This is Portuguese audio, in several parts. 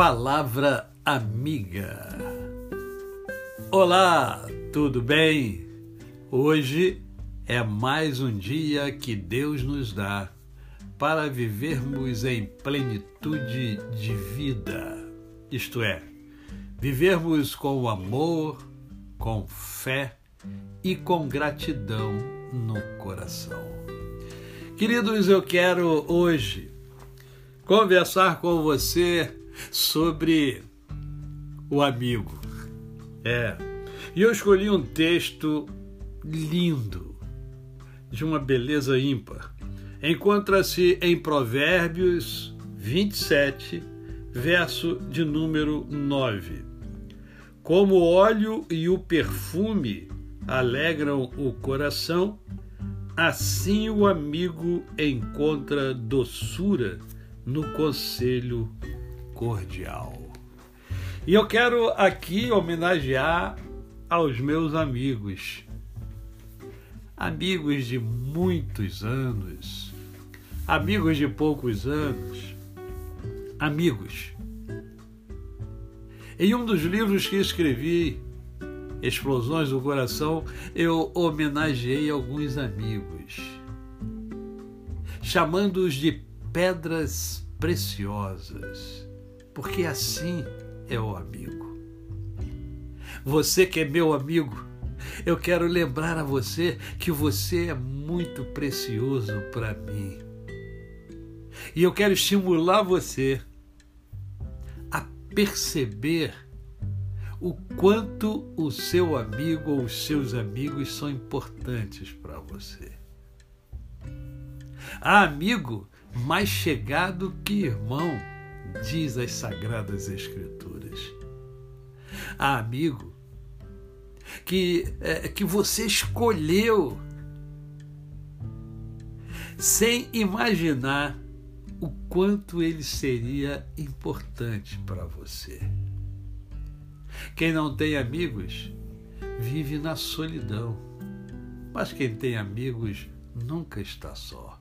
Palavra Amiga. Olá, tudo bem? Hoje é mais um dia que Deus nos dá para vivermos em plenitude de vida, isto é, vivermos com amor, com fé e com gratidão no coração. Queridos, eu quero hoje conversar com você sobre o amigo. É, e eu escolhi um texto lindo, de uma beleza ímpar. Encontra-se em Provérbios 27, verso de número 9. Como o óleo e o perfume alegram o coração, assim o amigo encontra doçura no conselho cordial. E eu quero aqui homenagear aos meus amigos, amigos de muitos anos, amigos de poucos anos, amigos. Em um dos livros que escrevi, Explosões do Coração, eu homenageei alguns amigos, chamando-os de pedras preciosas, porque assim é o amigo. Você que é meu amigo, eu quero lembrar a você que você é muito precioso para mim. E eu quero estimular você a perceber o quanto o seu amigo ou os seus amigos são importantes para você. Há amigo mais chegado que irmão, diz as sagradas escrituras. Há amigo que, é, que você escolheu sem imaginar o quanto ele seria importante para você. Quem não tem amigos vive na solidão, mas quem tem amigos nunca está só.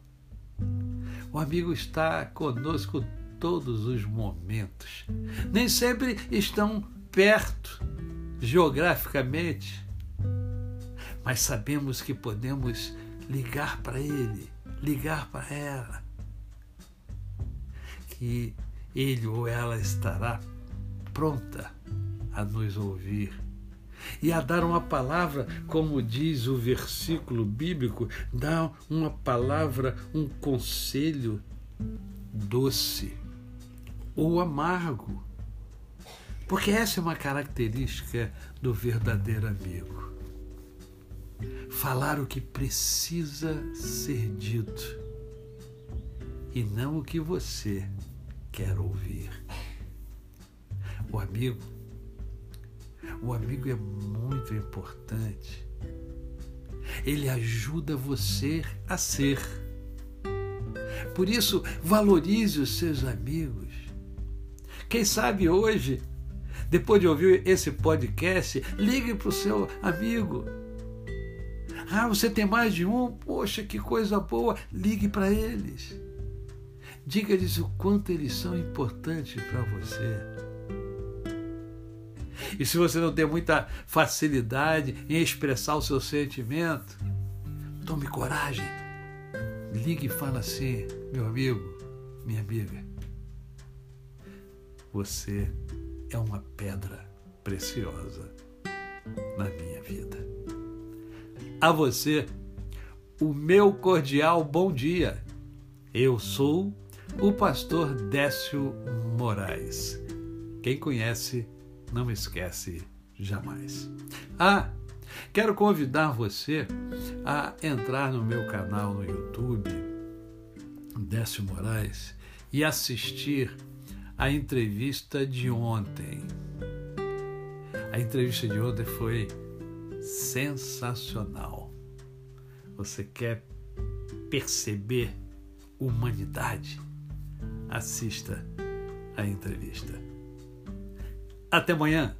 O amigo está conosco todos os momentos. Nem sempre estão perto geograficamente, mas sabemos que podemos ligar para ele, ligar para ela, que ele ou ela estará pronta a nos ouvir e a dar uma palavra, como diz o versículo bíblico, dá uma palavra, um conselho doce ou amargo. Porque essa é uma característica do verdadeiro amigo. Falar o que precisa ser dito e não o que você quer ouvir. O amigo o amigo é muito importante. Ele ajuda você a ser. Por isso, valorize os seus amigos. Quem sabe hoje, depois de ouvir esse podcast, ligue para o seu amigo. Ah, você tem mais de um? Poxa, que coisa boa! Ligue para eles. Diga-lhes o quanto eles são importantes para você. E se você não tem muita facilidade em expressar o seu sentimento, tome coragem. Ligue e fala assim, meu amigo, minha amiga. Você é uma pedra preciosa na minha vida. A você, o meu cordial bom dia. Eu sou o pastor Décio Moraes. Quem conhece, não esquece jamais. Ah, quero convidar você a entrar no meu canal no YouTube, Décio Moraes, e assistir a entrevista de ontem. A entrevista de ontem foi sensacional. Você quer perceber humanidade? Assista a entrevista. Até amanhã.